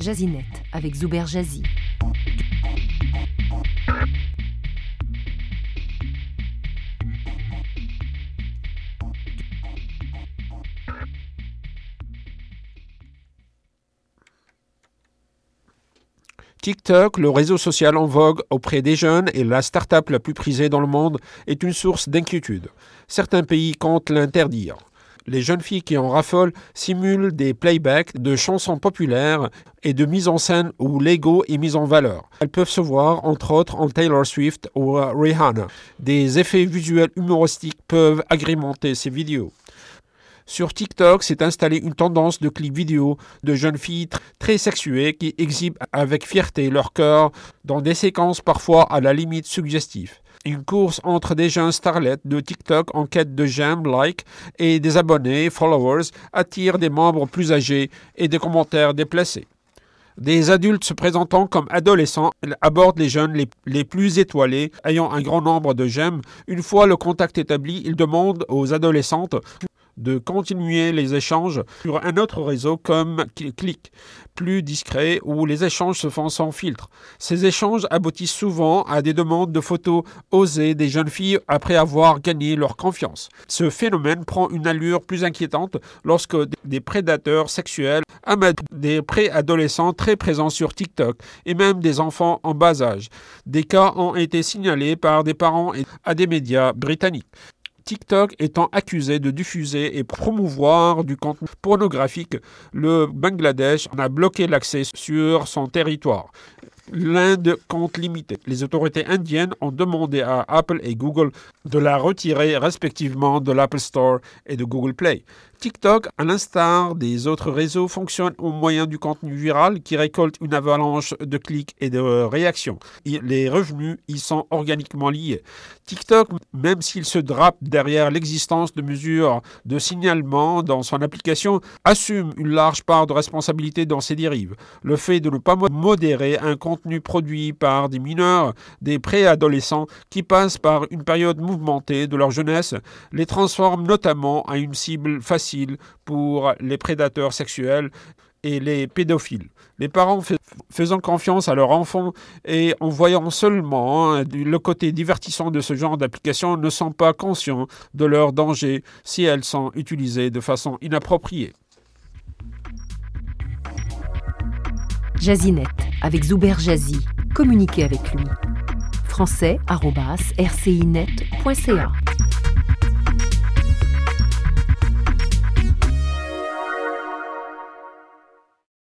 Jazinet avec Zuber Jazzy. TikTok, le réseau social en vogue auprès des jeunes et la start-up la plus prisée dans le monde, est une source d'inquiétude. Certains pays comptent l'interdire. Les jeunes filles qui en raffolent simulent des playbacks de chansons populaires et de mise en scène où l'ego est mis en valeur. Elles peuvent se voir, entre autres, en Taylor Swift ou Rihanna. Des effets visuels humoristiques peuvent agrémenter ces vidéos. Sur TikTok s'est installée une tendance de clips vidéo de jeunes filles très sexuées qui exhibent avec fierté leur cœur dans des séquences parfois à la limite suggestives. Une course entre des jeunes starlets de TikTok en quête de j'aime, like et des abonnés, followers, attire des membres plus âgés et des commentaires déplacés. Des adultes se présentant comme adolescents abordent les jeunes les, plus étoilés, ayant un grand nombre de j'aime. Une fois le contact établi, ils demandent aux adolescentes de continuer les échanges sur un autre réseau comme Click, plus discret, où les échanges se font sans filtre. Ces échanges aboutissent souvent à des demandes de photos osées des jeunes filles après avoir gagné leur confiance. Ce phénomène prend une allure plus inquiétante lorsque des prédateurs sexuels amadent des préadolescents très présents sur TikTok et même des enfants en bas âge. Des cas ont été signalés par des parents à des médias britanniques. TikTok étant accusé de diffuser et promouvoir du contenu pornographique, le Bangladesh en a bloqué l'accès sur son territoire. L'Inde compte limiter. Les autorités indiennes ont demandé à Apple et Google de la retirer respectivement de l'Apple Store et de Google Play. TikTok, à l'instar des autres réseaux, fonctionne au moyen du contenu viral qui récolte une avalanche de clics et de réactions. Les revenus y sont organiquement liés. TikTok, même s'il se drape derrière l'existence de mesures de signalement dans son application, assume une large part de responsabilité dans ses dérives. Le fait de ne pas modérer un contenu produit par des mineurs, des préadolescents qui passent par une période mouvementée de leur jeunesse, les transforme notamment à une cible facile pour les prédateurs sexuels et les pédophiles. Les parents faisant confiance à leurs enfants et en voyant seulement hein, le côté divertissant de ce genre d'application ne sont pas conscients de leur danger si elles sont utilisées de façon inappropriée. Jazinet avec Zuber Jazzy. Communiquez avec lui. français.rcinet.ca